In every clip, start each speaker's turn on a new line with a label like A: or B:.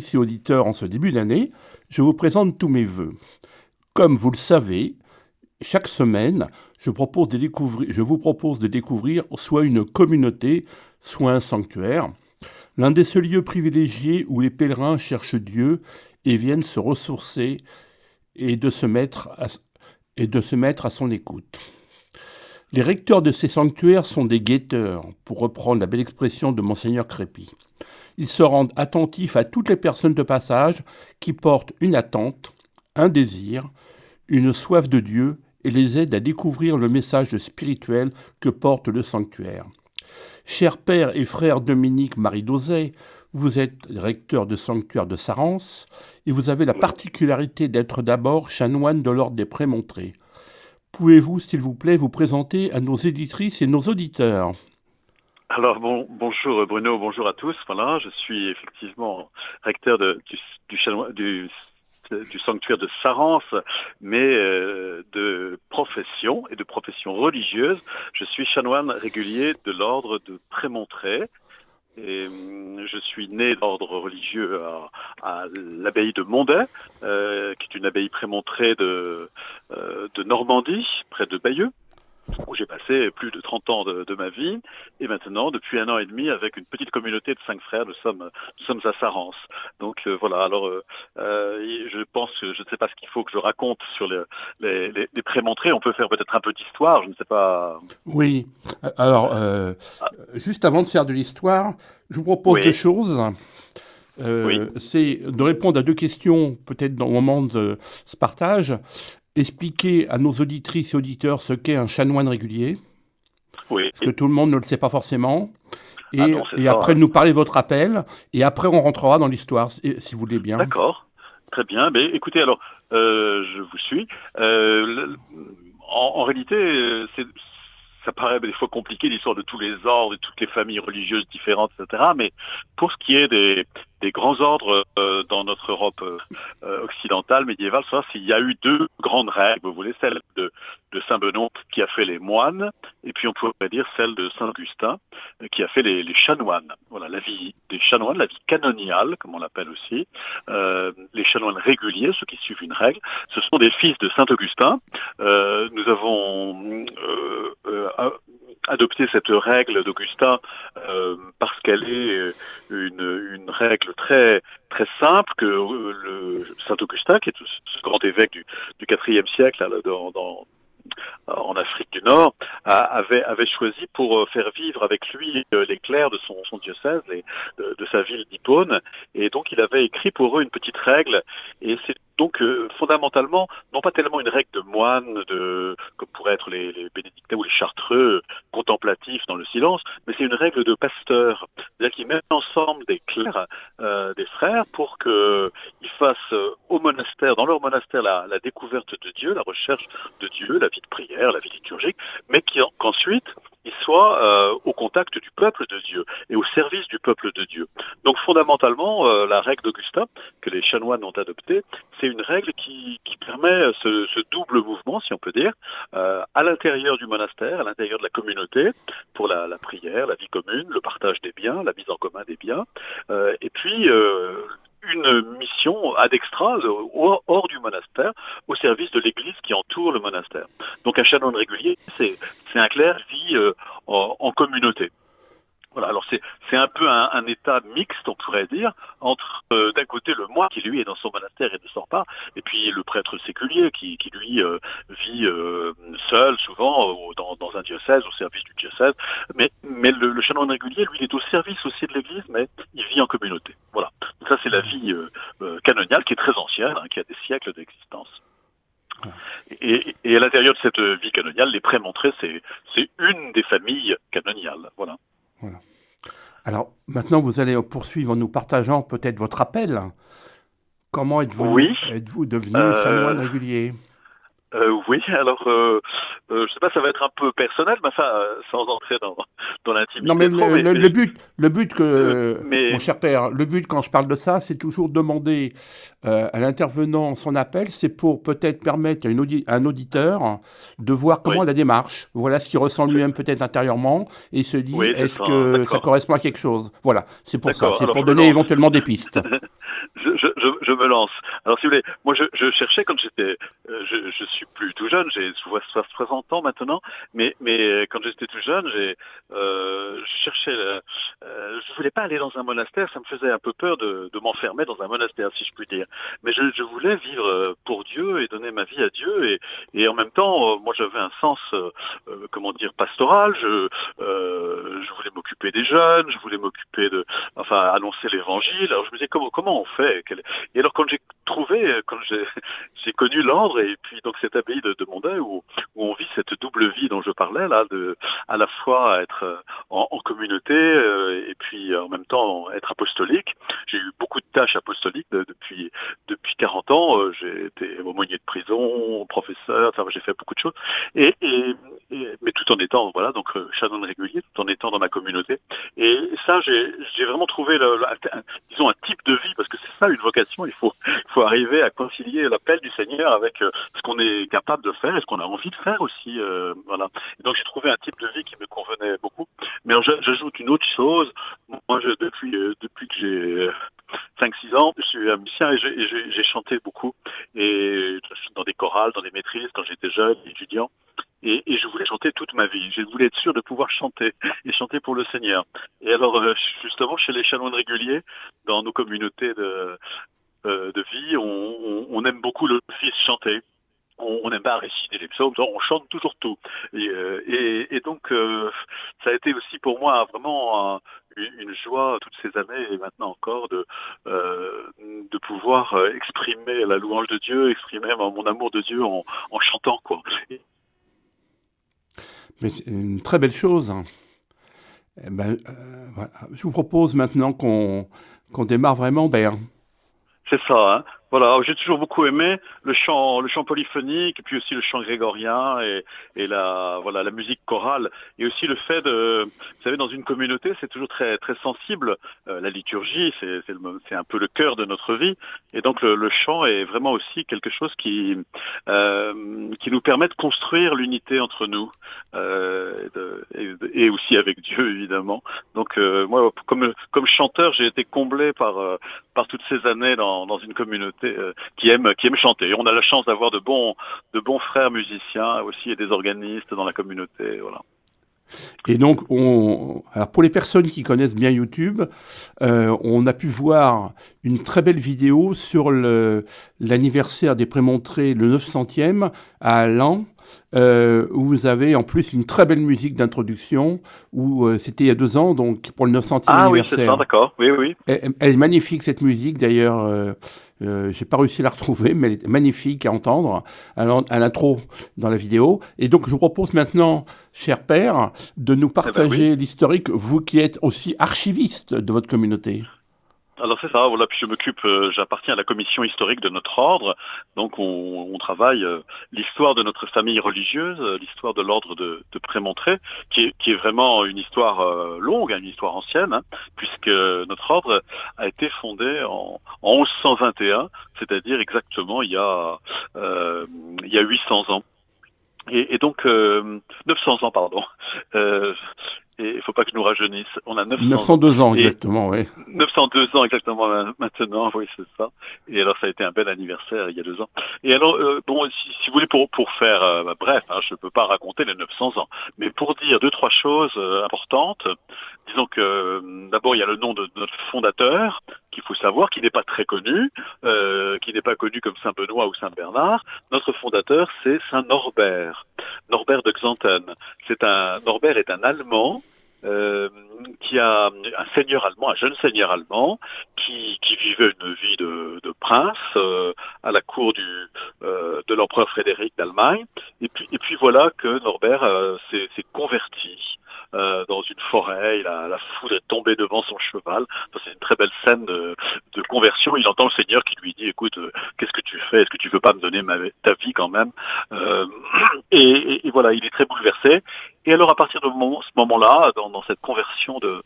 A: Ici auditeurs en ce début d'année, je vous présente tous mes voeux. Comme vous le savez, chaque semaine, je, vous propose de découvrir soit une communauté, soit un sanctuaire, l'un des seuls lieux privilégiés où les pèlerins cherchent Dieu et viennent se ressourcer et de se mettre à, et de se mettre à son écoute. Les recteurs de ces sanctuaires sont des guetteurs, pour reprendre la belle expression de monseigneur Crépy. Ils se rendent attentifs à toutes les personnes de passage qui portent une attente, un désir, une soif de Dieu et les aident à découvrir le message spirituel que porte le sanctuaire. Cher père et frère Dominique Marie Dosay, vous êtes recteur de sanctuaire de Sarance et vous avez la particularité d'être d'abord chanoine de l'ordre des Prémontrés. Pouvez-vous, s'il vous plaît, vous présenter à nos éditrices et nos auditeurs?
B: Alors bon, bonjour Bruno, bonjour à tous. Voilà, je suis effectivement recteur du, sanctuaire de Sarance, mais euh, de profession et de profession religieuse. Je suis chanoine régulier de l'ordre de Prémontré. Et hum, je suis né d'ordre religieux à, l'abbaye de Mondet, euh, qui est une abbaye prémontrée euh, de Normandie, près de Bayeux où j'ai passé plus de 30 ans de, ma vie. Et maintenant, depuis un an et demi, avec une petite communauté de cinq frères, nous sommes, nous sommes à Sarance. Donc euh, voilà, alors euh, euh, je pense que je ne sais pas ce qu'il faut que je raconte sur les, les, les, prémontrés. On peut faire peut-être un peu d'histoire, je ne sais pas.
A: Oui, alors juste avant de faire de l'histoire, je vous propose deux choses. C'est de répondre à deux questions, peut-être le moment de ce partage expliquer à nos auditrices et auditeurs ce qu'est un chanoine régulier.
B: Oui.
A: Parce que tout le monde ne le sait pas forcément. Et, ah et après, nous parler de votre appel. Et après, on rentrera dans l'histoire, si vous voulez bien.
B: D'accord. Très bien. Mais écoutez, alors, euh, je vous suis. Euh, en, en, réalité, euh, c'est ça paraît des fois compliqué l'histoire de tous les ordres, de toutes les familles religieuses différentes, etc. Mais pour ce qui est des, des grands ordres euh, dans notre Europe euh, occidentale, médiévale, ça, s'il y a eu deux grandes règles, vous voulez, celle de, de Saint Benoît les moines, et puis on pourrait dire celle de Saint Augustin qui a fait les, chanoines. Voilà, la vie des chanoines, la vie canoniale, comme on l'appelle aussi, les chanoines réguliers, ceux qui suivent une règle, ce sont des fils de Saint Augustin. nous avons adopté cette règle d'Augustin euh, parce qu'elle est une, règle très très simple que euh, Saint Augustin, qui est ce grand évêque du, du IVe siècle dans, en Afrique du Nord, avait, choisi pour euh, faire vivre avec lui les clercs de son, diocèse, les, de, sa ville d'Hippone. Et donc il avait écrit pour eux une petite règle. Et c'est donc euh, fondamentalement, non pas tellement une règle de moine, de, comme pourraient être les bénédictins ou les chartreux contemplatifs dans le silence, mais c'est une règle de pasteur, c'est-à-dire qu'ils mettent ensemble des clercs, euh, des frères, pour qu'ils fassent euh, au monastère, dans leur monastère, la, découverte de Dieu, la recherche de Dieu, la vie de prière, la vie liturgique, mais qu'ensuite, il soit euh, au contact du peuple de Dieu et au service du peuple de Dieu. Donc fondamentalement, euh, la règle d'Augustin, que les chanoines ont adoptée, c'est une règle qui, permet ce, ce, double mouvement, si on peut dire, euh, à l'intérieur du monastère, à l'intérieur de la communauté, pour la, prière, la vie commune, le partage des biens, la mise en commun des biens, euh, et puis une mission ad extra hors du monastère au service de l'église qui entoure le monastère. Donc un chanoine régulier, c'est un clerc vit euh, communauté. Voilà, alors c'est un peu un, un, état mixte, on pourrait dire, entre euh, d'un côté le moine qui lui est dans son monastère et ne sort pas, et puis le prêtre séculier qui, qui lui euh, vit euh, seul souvent dans, dans, un diocèse, au service du diocèse. Mais, mais le, le chanoine régulier, lui, il est au service aussi de l'Église, mais il vit en communauté. Voilà. Donc ça c'est la vie canoniale qui est très ancienne, hein, qui a des siècles d'existence. Et, et, à l'intérieur de cette vie canoniale, les prémontrés, c'est c'est une des familles canoniales. Voilà.
A: Voilà. Alors maintenant, vous allez poursuivre en nous partageant peut-être votre appel. Comment êtes-vous
B: oui.
A: êtes-vous devenu euh... chanoine régulier?
B: Euh, oui, alors euh, euh, je sais pas, ça va être un peu personnel, mais enfin, euh, sans entrer dans, dans l'intimité.
A: Non, mais,
B: trop,
A: le, le-
B: mais-
A: le but, le but que,
B: Euh, mais-
A: mon cher père, le but quand je parle de ça, c'est toujours demander à l'intervenant son appel, c'est pour peut-être permettre à, une audi- à un auditeur de voir comment
B: Oui.
A: la démarche, voilà ce qu'il ressent lui-même peut-être intérieurement, et se dit
B: Oui,
A: est-ce
B: ça,
A: que ça correspond à quelque chose? Voilà, c'est pour ça, c'est pour donner éventuellement des pistes.
B: je, je, je, je me lance. Alors, si vous voulez, moi, je, cherchais quand j'étais, je, je suis plus tout jeune, j'ai 60 ans maintenant, mais, mais quand j'étais tout jeune, j'ai, euh, je cherchais, euh, euh, je voulais pas aller dans un monastère, ça me faisait un peu peur de, m'enfermer dans un monastère, si je puis dire. Mais je, voulais vivre euh, pour Dieu et donner ma vie à Dieu, et, en même temps, euh, moi, j'avais un sens, comment dire, pastoral. Je, voulais m'occuper des jeunes, je voulais m'occuper de, enfin, annoncer l'évangile. Alors je me disais comment on fait? Et alors quand j'ai trouvé, euh, quand j'ai j'ai connu l'ordre et puis donc cette abbaye de, de où, où on vit cette double vie dont je parlais là, de à la fois être euh, en, communauté euh, et puis euh, en même temps être apostolique. J'ai eu beaucoup de tâches apostoliques de- depuis depuis 40 ans. Euh, J'ai été aumônier de prison, professeur, enfin j'ai fait beaucoup de choses. Et, mais tout en étant voilà donc euh, chanoine régulier, tout en étant dans ma communauté. Et ça j'ai vraiment trouvé disons un type de vie parce que c'est ça une vocation. Il faut arriver à concilier l'appel du Seigneur avec euh, ce qu'on est capable de faire et ce qu'on a envie de faire aussi. euh, voilà. Donc j'ai trouvé un type de vie qui me convenait beaucoup. Mais j'ajoute une autre chose. Moi, depuis euh, depuis que j'ai euh, 5-6 ans, je suis musicien et j'ai- chanté beaucoup et dans des chorales, dans des maîtrises quand j'étais jeune, étudiant. Et, je voulais chanter toute ma vie. Je voulais être sûr de pouvoir chanter et chanter pour le Seigneur. Et alors, justement, chez les chanoines réguliers, dans nos communautés de, euh, de vie, on, aime beaucoup le fils chanter. On n'aime pas réciter les psaumes, on chante toujours tout. Et, euh, et- donc, euh, ça a été aussi pour moi vraiment un- une, joie toutes ces années et maintenant encore de, de pouvoir exprimer la louange de Dieu, exprimer mon amour de Dieu en, chantant. Quoi.
A: C'est une très belle chose. Eh ben, voilà. Je vous propose maintenant qu'on qu'on démarre vraiment d'air.
B: C'est ça. Hein. Voilà, j'ai toujours beaucoup aimé le chant, le chant polyphonique, et puis aussi le chant grégorien et, et la, voilà, la musique chorale, et aussi le fait de, vous savez, dans une communauté, c'est toujours très, très sensible. Euh, la liturgie, c'est, c'est, un peu le cœur de notre vie, et donc le, le chant est vraiment aussi quelque chose qui, euh, qui nous permet de construire l'unité entre nous, euh, et, de- et et aussi avec Dieu évidemment. Donc euh, moi, comme, comme chanteur, j'ai été comblé par euh, par toutes ces années dans, dans une communauté euh, qui aime qui aime chanter. On a la chance d'avoir de bons de bons frères musiciens aussi et des organistes dans la communauté. Voilà.
A: Et donc, on, alors pour les personnes qui connaissent bien YouTube, euh, on a pu voir une très belle vidéo sur l'anniversaire des Prémontrés, le 900e, à Lan, euh, où vous avez en plus une très belle musique d'introduction, où euh, c'était il y a deux ans, donc pour le 900e
B: Ah oui, c'est
A: anniversaire.
B: ça, d'accord. Oui, oui.
A: Elle, elle est magnifique cette musique d'ailleurs. Euh, euh, J'ai pas réussi à la retrouver, mais elle est magnifique à entendre à l'intro dans la vidéo. Et donc je vous propose maintenant, cher père, de nous partager l'historique, vous qui êtes aussi archiviste de votre communauté.
B: Alors c'est ça, voilà, puis je m'occupe, euh, j'appartiens à la commission historique de notre ordre, donc on, travaille euh, l'histoire de notre famille religieuse, euh, l'histoire de l'ordre de, Prémontré, qui est, qui est vraiment une histoire longue, hein, une histoire ancienne, hein, puisque notre ordre a été fondé en, en 1121, c'est-à-dire exactement il y a, il y a 800 ans. Et, et donc, euh, 900 ans, pardon. Et il faut pas que je nous rajeunisse. On a 900 ans.
A: 902 ans exactement, oui.
B: 902 ans exactement ma- maintenant, oui c'est ça. Et alors ça a été un bel anniversaire il y a deux ans. Et alors euh, bon, si, si vous voulez pour pour faire euh, bah, bref, hein, je ne peux pas raconter les 900 ans, mais pour dire deux trois choses euh, importantes. Disons que euh, d'abord il y a le nom de notre fondateur qu'il faut savoir, qui n'est pas très connu, euh, qui n'est pas connu comme Saint Benoît ou Saint Bernard. Notre fondateur c'est Saint Norbert, Norbert de Xanten. C'est un Norbert est un Allemand euh, qui a un seigneur allemand, un jeune seigneur allemand, qui, qui vivait une vie de, de prince euh, à la cour du, euh, de l'empereur Frédéric d'Allemagne. Et puis, et puis voilà que Norbert euh, s'est converti dans une forêt, il a, la foudre est tombée devant son cheval. c'est une très belle scène de, conversion. Il entend le Seigneur qui lui dit, écoute, qu'est-ce que tu fais? Est-ce que tu veux pas me donner ta vie quand même? Et, voilà, il est très bouleversé. Et alors à partir de ce moment-là, dans, cette conversion de,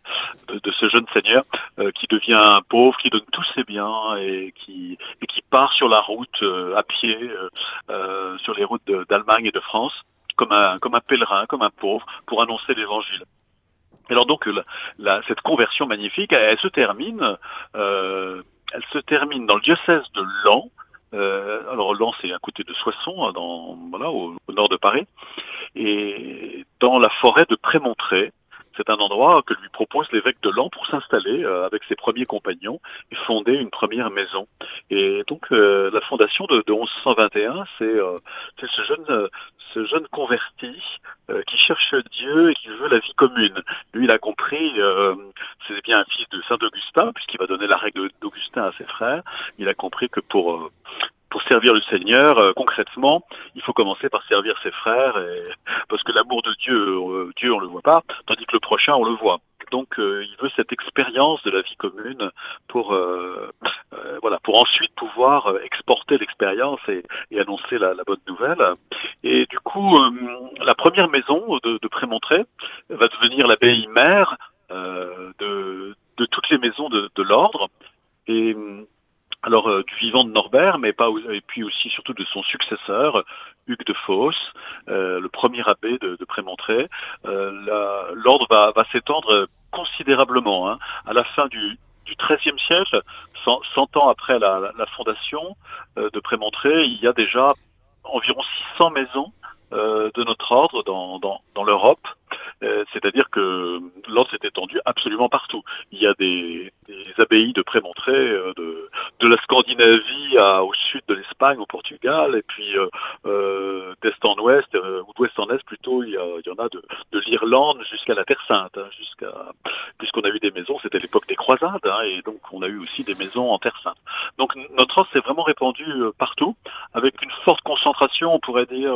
B: de, ce jeune seigneur qui devient pauvre, qui donne tous ses biens et qui, et qui part sur la route à pied, sur les routes d'Allemagne et de France, comme un, comme un pèlerin, comme un pauvre, pour annoncer l'évangile. Alors donc la, cette conversion magnifique, elle, se termine, euh, elle se termine dans le diocèse de Lens. Euh, alors Lens c'est à côté de Soissons, hein, dans, voilà, au, nord de Paris, et dans la forêt de Prémontré. C'est un endroit que lui propose l'évêque de Lens pour s'installer euh, avec ses premiers compagnons et fonder une première maison. Et donc la fondation de, de 1121, c'est ce jeune ce jeune converti euh, qui cherche Dieu et qui veut la vie commune. Lui, il a compris, euh, c'est bien un fils de Saint Augustin, puisqu'il va donner la règle d'Augustin à ses frères. Il a compris que pour euh, pour servir le Seigneur, concrètement, il faut commencer par servir ses frères, et, parce que l'amour de Dieu, Dieu on le voit pas, tandis que le prochain on le voit. Donc il veut cette expérience de la vie commune pour voilà pour ensuite pouvoir exporter l'expérience et, annoncer la, bonne nouvelle. Et du coup, euh, la première maison de, de Prémontré va devenir l'abbaye mère euh, de, toutes les maisons de, l'ordre. Et alors euh, du vivant de Norbert, mais pas et puis aussi surtout de son successeur, Hugues de Fosse, le premier abbé de, Prémontré. L'ordre va, s'étendre considérablement. Hein. À la fin du, du XIIIe siècle, 100, ans après la, fondation de Prémontré, il y a déjà environ 600 maisons euh, de notre ordre dans l'Europe. Euh, c'est-à-dire que l'ordre s'est étendu absolument partout. Il y a des, abbayes de Prémontré, euh, de, de, la Scandinavie à, au sud de l'Espagne, au Portugal, et puis euh, d'est en ouest, ou d'ouest en est plutôt, il y, a, il y en a de, de l'Irlande jusqu'à la Terre Sainte, hein, jusqu'à puisqu'on a eu des maisons, c'était l'époque des croisades, hein, et donc on a eu aussi des maisons en Terre Sainte. Donc notre ordre s'est vraiment répandu partout, avec une forte concentration, on pourrait dire,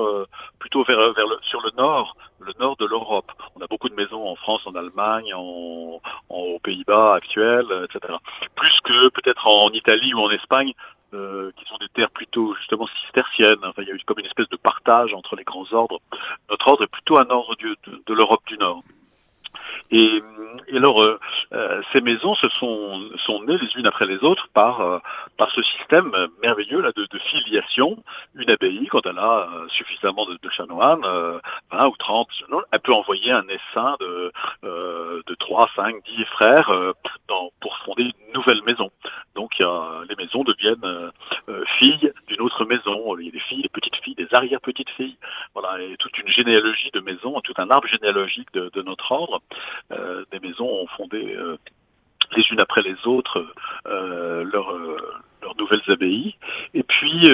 B: plutôt vers, vers le, sur le nord, le nord de l'Europe. On a beaucoup de maisons en France, en Allemagne, en, aux Pays-Bas actuels, etc. Plus que peut-être en Italie ou en Espagne, euh, qui sont des terres plutôt justement cisterciennes. Enfin, il y a eu comme une espèce de partage entre les grands ordres. Notre ordre est plutôt un ordre de, de l'Europe du Nord. Et, alors, euh, euh, ces maisons se sont, sont nées les unes après les autres par, euh, par ce système merveilleux là, de, de, filiation. Une abbaye, quand elle a suffisamment de, de chanoines, 20 ou 30, elle peut envoyer un essaim de, de 3, 5, 10 frères dans, pour fonder une nouvelle maison. Donc, les maisons deviennent filles d'une autre maison. Il y a des filles, des petites filles, des arrière-petites filles. Voilà, et toute une généalogie de maisons, tout un arbre généalogique de, notre ordre. Euh, des maisons ont fondé euh, les unes après les autres euh, leurs nouvelles abbayes. Et puis,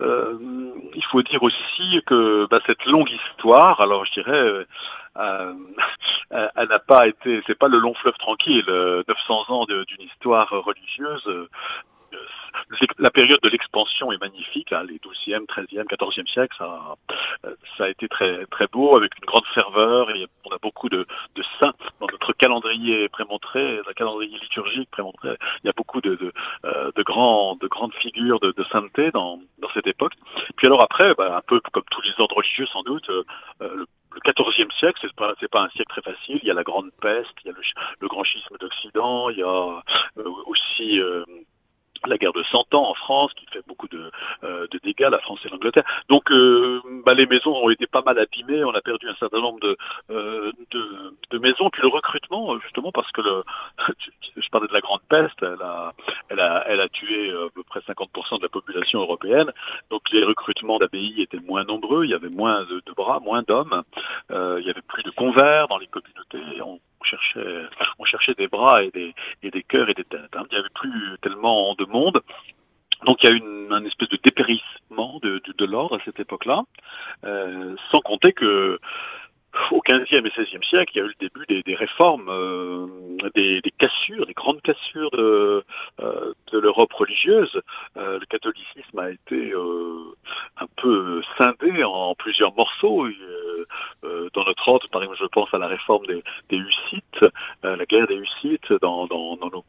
B: il faut dire aussi que bah, cette longue histoire, alors je dirais, elle n'a pas été, c'est pas le long fleuve tranquille, 900 ans d'une histoire religieuse la période de l'expansion est magnifique, hein, les 12e, 13e, 14e siècles, ça, ça a été très, très beau, avec une grande ferveur, on a beaucoup de, saints dans notre calendrier prémontré, le calendrier liturgique prémontré, il y a beaucoup de, euh, grandes figures de, sainteté dans, cette époque. Puis alors après, bah, un peu comme tous les ordres religieux sans doute, euh, le le XIVe siècle, c'est pas pas un siècle très facile. Il y a la grande peste, il y a le, grand schisme d'Occident, il y a euh, aussi euh, la guerre de Cent Ans en France, qui fait beaucoup de, euh, de dégâts, la France et l'Angleterre. Donc euh, bah, les maisons ont été pas mal abîmées, on a perdu un certain nombre de, euh, de, de, maisons, puis le recrutement, justement parce que le, je parlais de la grande peste, elle a, elle a, elle a tué à peu près 50% de la population européenne, donc les recrutements d'abbayes étaient moins nombreux, il y avait moins de, bras, moins d'hommes, il y avait plus de convers dans les communautés, on cherchait, on cherchait des bras et des, et des cœurs et des têtes. Hein. Il n'y avait plus tellement de monde. Donc il y a une, un espèce de dépérissement de, de, de à cette époque-là, euh, sans compter que au XVe et XVIe siècle, il y a eu le début des, réformes, euh, des, cassures, des grandes cassures de, euh, l'Europe religieuse. Euh, le catholicisme a été un peu scindé en plusieurs morceaux. dans notre ordre, par exemple, je pense à la réforme des, des Hussites, la guerre des Hussites dans, dans, dans nos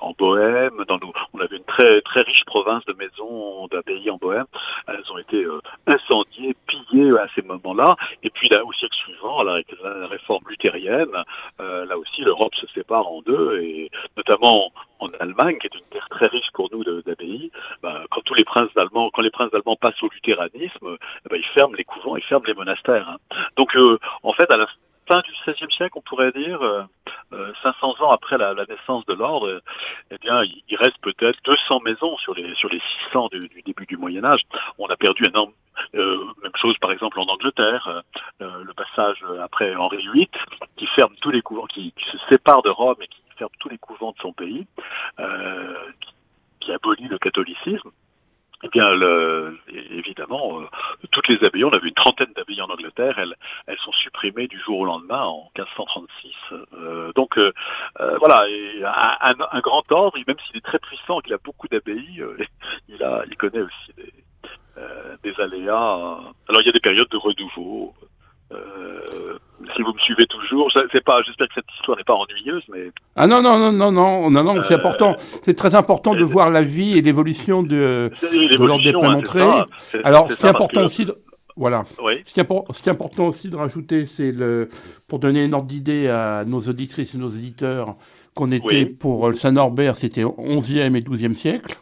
B: en Bohème. Dans nous, on avait une très très riche province de maisons d'abbayes en Bohème. Elles ont été euh, incendiées, pillées à ces moments-là. Et puis au siècle suivant, la, la réforme luthérienne, euh, là aussi l'Europe se sépare en deux, et notamment en Allemagne, qui est une terre très riche pour nous d'abbayes, ben, quand tous les princes allemands, quand les princes allemands passent au luthéranisme, ben, ils ferment les couvents, ils ferment les monastères. Hein. Donc euh, en fait, à la fin du XVIe siècle, on pourrait dire, 500 ans après la, naissance de l'ordre, eh bien, il, reste peut-être 200 maisons sur les sur les 600 du, début du Moyen Âge. On a perdu énorme. Euh, même chose, par exemple, en Angleterre, euh, le passage après Henri VIII, qui ferme tous les couvents, qui, se sépare de Rome et qui ferme tous les couvents de son pays, euh, qui abolit le catholicisme. Eh bien, le, évidemment, euh, toutes les abbayes, on a vu une trentaine d'abbayes en Angleterre, elles, elles sont supprimées du jour au lendemain en 1536. Euh, donc, euh, voilà, et un, un, grand ordre, même s'il est très puissant, qu'il a beaucoup d'abbayes, il, a, il connaît aussi des, des aléas. Alors, il y a des périodes de renouveau. Si vous me suivez toujours, c'est pas. J'espère que cette histoire n'est pas ennuyeuse, mais.
A: Ah non non non non non non non, c'est euh, important. C'est très important de voir la vie et l'évolution de, de l'ordre des prémontrés. Hein, Alors, ce qui est important aussi. De... Voilà. Ce, qui est, ce, qui est, important aussi de rajouter, c'est le pour donner une ordre d'idée à nos auditrices et nos éditeurs qu'on était pour le Saint-Norbert, c'était 11e et 12e siècle.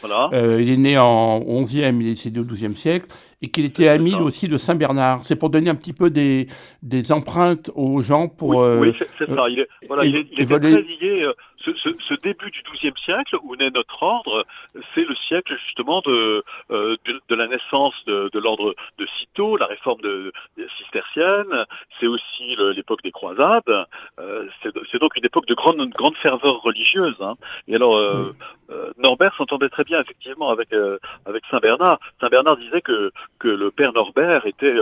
A: Voilà. Euh, il est né en 11e, il est décédé au 12e siècle et qu'il était ami aussi de Saint-Bernard. C'est pour donner un petit peu des, des empreintes aux gens pour...
B: Oui, euh, c'est ça. Il est, voilà, il il est très lié... Ce, ce, ce, début du XIIe siècle, où naît notre ordre, c'est le siècle justement de, euh, de, de, la naissance de, de l'ordre de Cîteaux, la réforme de, cistercienne, c'est aussi l'époque des croisades, euh, c'est donc une époque de grande, grande ferveur religieuse. Hein. Et alors, euh, Norbert s'entendait très bien effectivement avec, avec Saint Bernard. Saint Bernard disait que, que le père Norbert était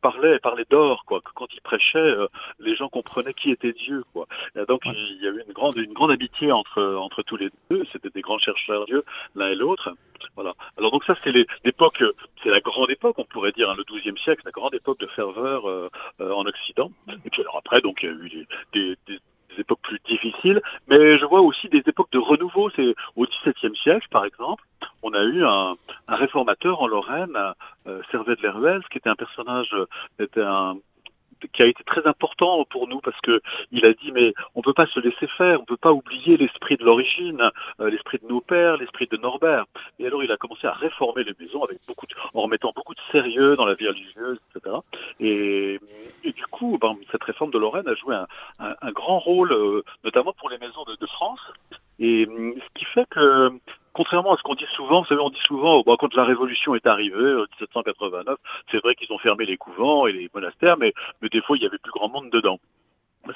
B: parlait parlait d'or quoi. Que quand il prêchait, les gens comprenaient qui était Dieu quoi. Et donc il y a eu une grande une grande amitié entre entre tous les deux. C'était des grands chercheurs l'un et l'autre. Voilà. Alors donc ça c'est l'époque, c'est la grande époque, on pourrait dire, hein, le XIIe siècle, la grande époque de ferveur en Occident. Et puis alors après donc il y a eu des, des époques plus difficiles, mais je vois aussi des époques de renouveau. C'est au XVIIe siècle, par exemple, on a eu un, réformateur en Lorraine, euh, Servet de Leruel, qui était un personnage, était un, qui a été très important pour nous parce que il a dit mais on peut pas se laisser faire, on peut pas oublier l'esprit de l'origine, euh, l'esprit de nos pères, l'esprit de Norbert. Et alors il a commencé à réformer les maisons avec beaucoup de, en remettant beaucoup de sérieux dans la vie religieuse, etc. Et, du coup, ben, cette réforme de Lorraine a joué un, un, grand rôle, euh, notamment pour les maisons de, de France. Et ce qui fait que contrairement à ce qu'on dit souvent, vous savez, on dit souvent, quand la Révolution est arrivée, en 1789, c'est vrai qu'ils ont fermé les couvents et les monastères, mais, mais des fois, il y avait plus grand monde dedans.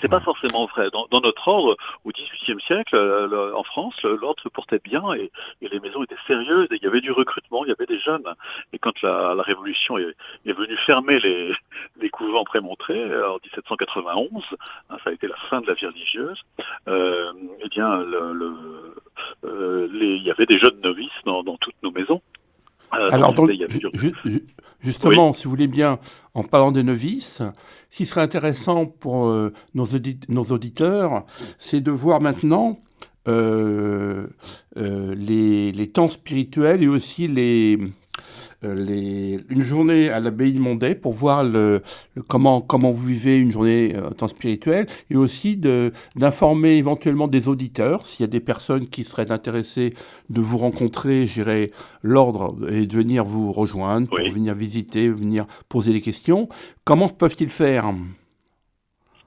B: C'est pas forcément vrai. Dans, notre ordre, au XVIIIe siècle, euh, en France, l'ordre se portait bien et, les maisons étaient sérieuses. Et il y avait du recrutement, il y avait des jeunes. Et quand la, Révolution est, venue fermer les, les couvents prémontrés en 1791, hein, ça a été la fin de la vie religieuse. Euh, eh bien, le, euh, il y avait des jeunes novices dans, toutes nos maisons.
A: Alors, justement, si vous voulez bien, en parlant des novices, ce qui serait intéressant pour euh, nos, nos, auditeurs, c'est de voir maintenant euh, euh, les, les, temps spirituels et aussi les, euh, les, une journée à l'abbaye de Mondet pour voir le, comment, comment vous vivez une journée en temps spirituel et aussi d'informer éventuellement des auditeurs. S'il y a des personnes qui seraient intéressées de vous rencontrer, j'irai l'ordre et de venir vous rejoindre, pour venir visiter, venir poser des questions. Comment peuvent-ils faire?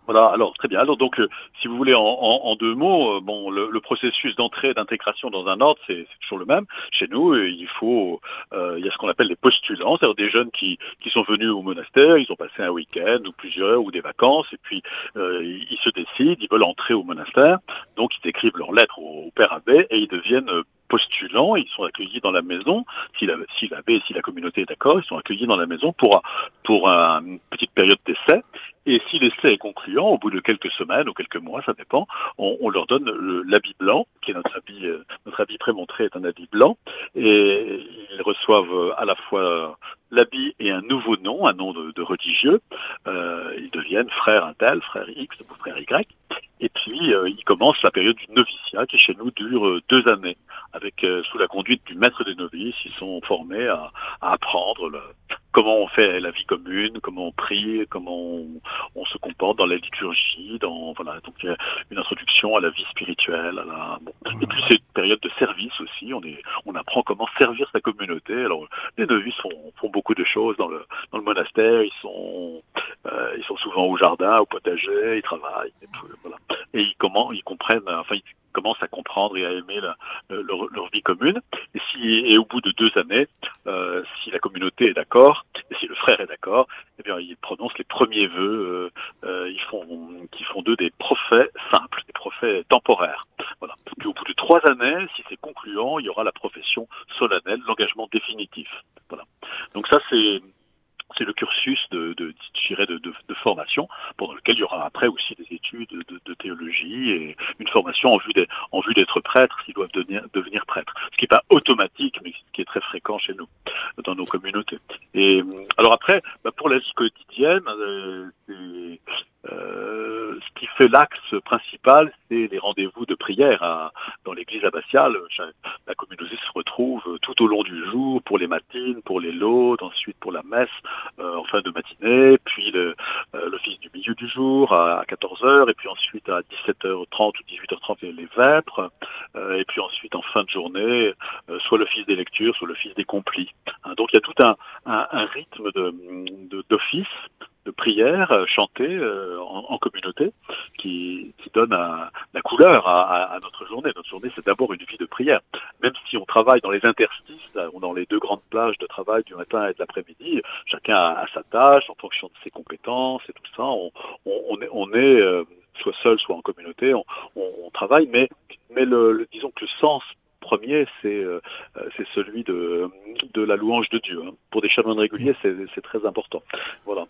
B: Voilà, alors très bien. Alors donc, euh, si vous voulez, en, deux mots, euh, bon, le, processus d'entrée et d'intégration dans un ordre, c'est toujours le même. Chez nous, euh, il faut, il y a ce qu'on appelle des postulants, c'est-à-dire des jeunes qui, qui sont venus au monastère, ils ont passé un week-end ou plusieurs ou des vacances, et puis ils se décident, ils veulent entrer au monastère, donc ils écrivent leur lettre au, au père abbé et ils deviennent postulants, ils sont accueillis dans la maison, si l'abbé si, si la communauté est d'accord, ils sont accueillis dans la maison pour, pour une petite période d'essai. Et si l'essai est concluant, au bout de quelques semaines ou quelques mois, ça dépend, on, leur donne l'habit blanc, qui est notre habit, euh, notre habit prémontré est un habit blanc, et ils reçoivent à la fois l'habit et un nouveau nom, un nom de, religieux. ils deviennent frère un tel, frère X ou frère Y. Puis, ils commencent la période du noviciat qui chez nous dure deux années. Avec euh, sous la conduite du maître des novices, ils sont formés à, apprendre le, comment on fait la vie commune, comment on prie, comment on, se comporte dans la liturgie, dans voilà donc une introduction à la vie spirituelle, à la et puis c'est une période de service aussi. On est on apprend comment servir sa communauté. Alors les novices font, font beaucoup de choses dans le dans le monastère. Ils sont euh, ils sont souvent au jardin, au potager, ils travaillent et, voilà. et ils comment ils comprennent enfin ils commencent à comprendre et à aimer leur, vie commune. Et, si, et au bout de deux années, euh, si la communauté est d'accord, et si le frère est d'accord, eh bien, ils prononcent les premiers vœux, euh, euh, ils font, qui font d'eux des prophètes simples, des prophètes temporaires. Voilà. Puis au bout de trois années, si c'est concluant, il y aura la profession solennelle, l'engagement définitif. Voilà. Donc ça, c'est c'est le cursus de, de, de, de, formation, pendant lequel il y aura après aussi des études de, théologie et une formation en vue d'être prêtre s'ils doivent devenir, devenir prêtre. Ce qui n'est pas automatique, mais ce qui est très fréquent chez nous, dans nos communautés. Et alors après, bah, pour la vie quotidienne, euh, euh, ce qui fait l'axe principal, c'est les rendez-vous de prière dans l'église abbatiale. La communauté se retrouve tout au long du jour pour les matines, pour les lots, ensuite pour la messe euh, en fin de matinée, puis euh, l'office du milieu du jour à, 14h, et puis ensuite à 17h30 ou 18h30 les vêpres, et puis ensuite en fin de journée, soit l'office des lectures, soit l'office des complis. Hein, donc il y a tout un, rythme d'office euh, chantée euh, en, communauté qui, qui donne la couleur à, notre journée. Notre journée, c'est d'abord une vie de prière. Même si on travaille dans les interstices, ou dans les deux grandes plages de travail du matin et de l'après-midi, chacun a, sa tâche en fonction de ses compétences et tout ça. On, on, est, on est euh, soit seul, soit en communauté, on, on travaille, mais, mais le, disons que le sens premier, c'est c'est celui de, de la louange de Dieu. Hein. Pour des chanoines réguliers, c'est très important. Voilà.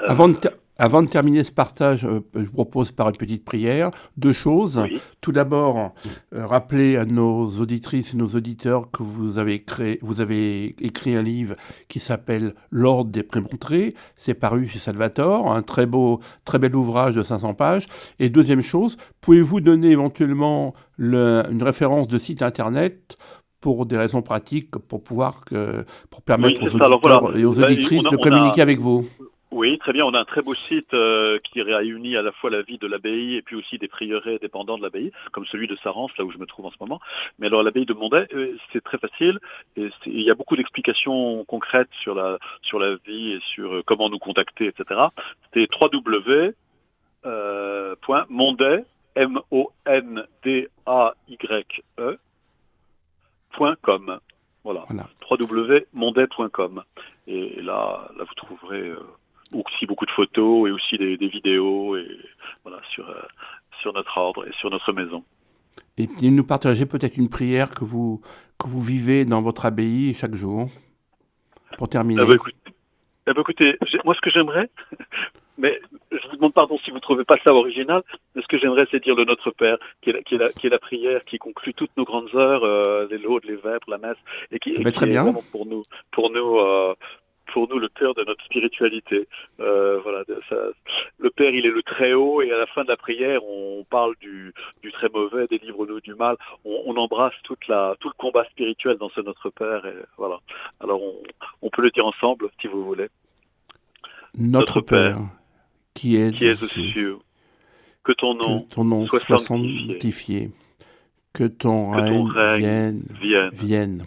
A: Euh, avant de, avant de, terminer ce partage, euh, je vous propose par une petite prière deux choses. Tout d'abord, euh, rappeler à nos auditrices et nos auditeurs que vous avez, créé, vous avez écrit un livre qui s'appelle L'Ordre des Prémontrés. C'est paru chez Salvatore, un très beau, très bel ouvrage de 500 pages. Et deuxième chose, pouvez-vous donner éventuellement une référence de site internet pour des raisons pratiques, pour pouvoir pour permettre aux auditeurs et aux auditrices de communiquer avec vous?
B: Oui, très bien. On a un très beau site euh, qui réunit à la fois la vie de l'abbaye et puis aussi des prieurés dépendants de l'abbaye, comme celui de Sarance, là où je me trouve en ce moment. Mais alors l'abbaye de Mondet, euh, c'est très facile. Et il y a beaucoup d'explications concrètes sur la sur la vie et sur euh, comment nous contacter, etc. C'est www.mondet, m o n d a y e .com. Voilà. voilà. www.mondet.com. Et, là, là, vous trouverez aussi beaucoup de photos et aussi des, vidéos et voilà sur euh, sur notre ordre et sur notre maison.
A: Et nous partager peut-être une prière que vous que vous vivez dans votre abbaye chaque jour pour terminer.
B: Ah bah, ah bah, écoutez, moi ce que j'aimerais, mais je vous demande pardon si vous ne trouvez pas ça original, mais ce que j'aimerais c'est dire le Notre Père, qui est, la, qui, est la, qui est la prière qui conclut toutes nos grandes heures, euh, les laudes, les vêpres, la messe, et qui,
A: bah, très bien.
B: pour nous, pour nous, euh, pour nous le cœur de notre spiritualité. Euh, voilà, le Père, il est le très haut, et à la fin de la prière, on parle du, très mauvais, délivre-nous du mal. On, embrasse toute la, tout le combat spirituel dans ce Notre Père. Et voilà. Alors, on, peut le dire ensemble, si vous voulez.
A: Notre, Père, qui est,
B: qui est aux cieux, que ton
A: nom, soit, sanctifié, que ton, règne, vienne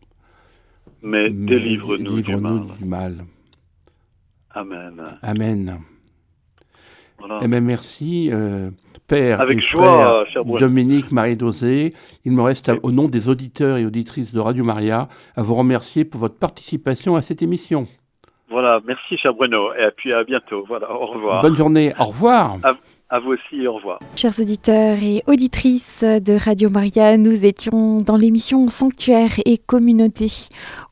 B: mais, délivre-nous du, mal.
A: du mal.
B: Amen.
A: Amen. Voilà. Eh bien, merci, euh, Père
B: Avec
A: et
B: joie,
A: frère Dominique Marie-Dosé. Il me reste, au nom des auditeurs et auditrices de Radio Maria, à vous remercier pour votre participation à cette émission.
B: Voilà, merci, cher Bruno, et puis à bientôt. Voilà, au revoir.
A: Bonne journée, au revoir.
B: À vous aussi, au revoir.
C: Chers auditeurs et auditrices de Radio Maria, nous étions dans l'émission Sanctuaire et Communauté.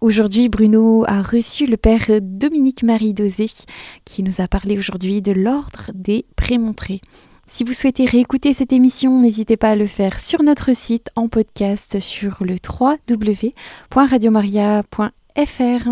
C: Aujourd'hui, Bruno a reçu le père Dominique Marie Dosé, qui nous a parlé aujourd'hui de l'ordre des prémontrés. Si vous souhaitez réécouter cette émission, n'hésitez pas à le faire sur notre site en podcast sur le www.radiomaria.fr.